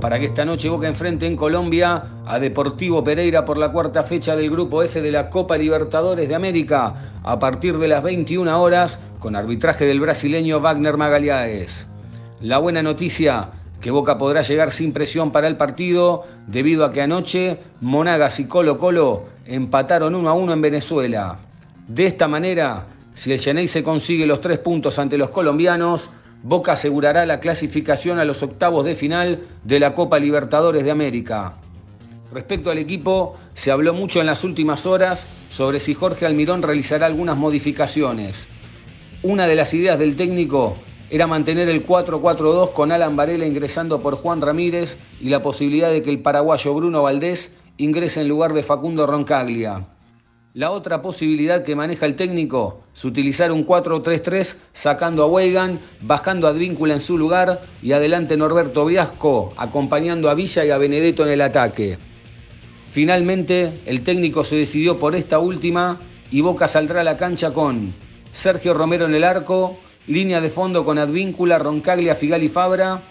para que esta noche Boca enfrente en Colombia a Deportivo Pereira por la cuarta fecha del Grupo F de la Copa Libertadores de América a partir de las 21 horas con arbitraje del brasileño Wagner Magalhães. La buena noticia que Boca podrá llegar sin presión para el partido debido a que anoche Monagas y Colo Colo empataron 1 a 1 en Venezuela. De esta manera, si el Genei se consigue los tres puntos ante los colombianos, Boca asegurará la clasificación a los octavos de final de la Copa Libertadores de América. Respecto al equipo, se habló mucho en las últimas horas sobre si Jorge Almirón realizará algunas modificaciones. Una de las ideas del técnico era mantener el 4-4-2 con Alan Varela ingresando por Juan Ramírez y la posibilidad de que el paraguayo Bruno Valdés ingrese en lugar de Facundo Roncaglia. La otra posibilidad que maneja el técnico es utilizar un 4-3-3 sacando a Weigan, bajando a Advíncula en su lugar y adelante Norberto Viasco acompañando a Villa y a Benedetto en el ataque. Finalmente el técnico se decidió por esta última y Boca saldrá a la cancha con Sergio Romero en el arco, línea de fondo con Advíncula, Roncaglia, Figal y Fabra,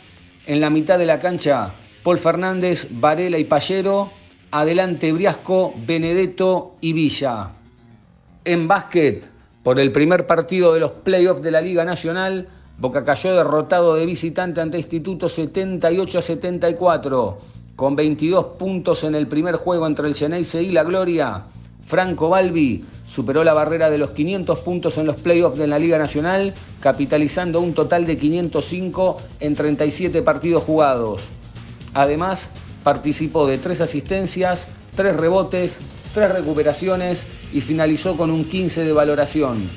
en la mitad de la cancha Paul Fernández, Varela y Pallero adelante Briasco, Benedetto y Villa. En básquet, por el primer partido de los playoffs de la Liga Nacional, Boca cayó derrotado de visitante ante Instituto 78 a 74, con 22 puntos en el primer juego entre el Geneise y la Gloria. Franco Balbi superó la barrera de los 500 puntos en los playoffs de la Liga Nacional, capitalizando un total de 505 en 37 partidos jugados. Además, participó de tres asistencias, tres rebotes, tres recuperaciones y finalizó con un 15 de valoración.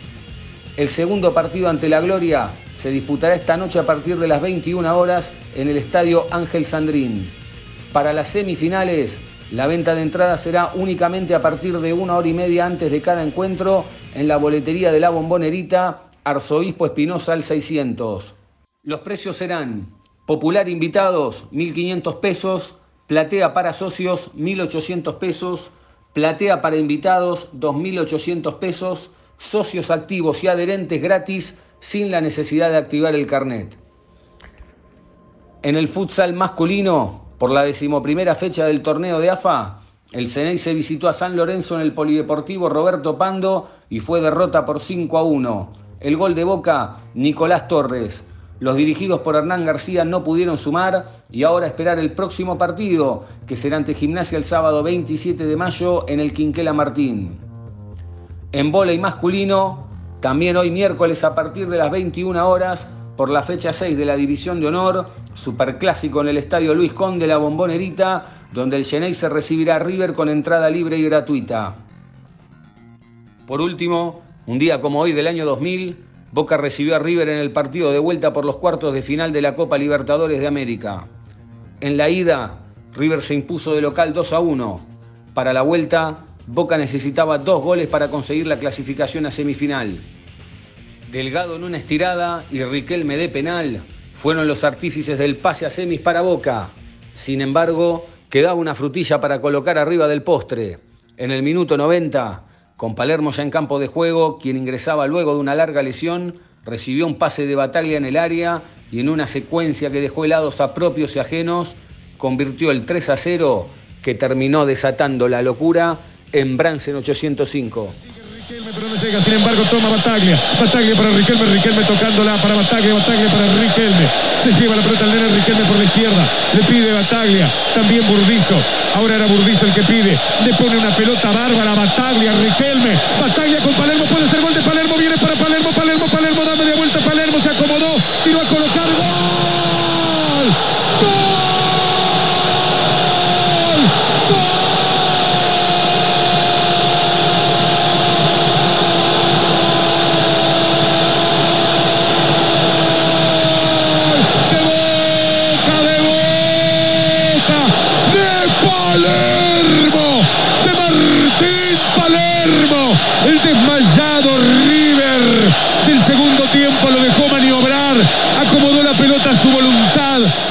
El segundo partido ante la Gloria se disputará esta noche a partir de las 21 horas en el estadio Ángel Sandrín. Para las semifinales, la venta de entradas será únicamente a partir de una hora y media antes de cada encuentro en la boletería de la Bombonerita Arzobispo Espinosa al 600. Los precios serán popular invitados 1.500 pesos, Platea para socios, 1.800 pesos. Platea para invitados, 2.800 pesos. Socios activos y adherentes gratis sin la necesidad de activar el carnet. En el futsal masculino, por la decimoprimera fecha del torneo de AFA, el Ceney se visitó a San Lorenzo en el Polideportivo Roberto Pando y fue derrota por 5 a 1. El gol de Boca, Nicolás Torres. Los dirigidos por Hernán García no pudieron sumar y ahora esperar el próximo partido, que será ante Gimnasia el sábado 27 de mayo en el Quinquela Martín. En y masculino, también hoy miércoles a partir de las 21 horas, por la fecha 6 de la División de Honor, superclásico en el Estadio Luis Conde La Bombonerita, donde el Genei se recibirá a River con entrada libre y gratuita. Por último, un día como hoy del año 2000, Boca recibió a River en el partido de vuelta por los cuartos de final de la Copa Libertadores de América. En la ida, River se impuso de local 2 a 1. Para la vuelta, Boca necesitaba dos goles para conseguir la clasificación a semifinal. Delgado en una estirada y Riquelme de penal fueron los artífices del pase a semis para Boca. Sin embargo, quedaba una frutilla para colocar arriba del postre. En el minuto 90, con Palermo ya en campo de juego, quien ingresaba luego de una larga lesión, recibió un pase de Bataglia en el área y en una secuencia que dejó helados a propios y ajenos, convirtió el 3 a 0 que terminó desatando la locura en Bransen 805. Pero no llega, sin embargo toma Bataglia, Bataglia para Riquelme, Riquelme tocándola para Bataglia, Bataglia para Riquelme, se lleva la pelota al nene Riquelme por la izquierda, le pide Bataglia, también Burdizo, ahora era Burdizo el que pide, le pone una pelota bárbara, Bataglia, Riquelme, Bataglia con Palermo, puede ser gol de Palermo, viene para Palermo, Palermo, Palermo, dame de vuelta, Palermo se acomodó, tiró a colocar, ¡gol! ¡Gol! Palermo, de Martín Palermo, el desmayado River del segundo tiempo lo dejó maniobrar, acomodó la pelota a su voluntad.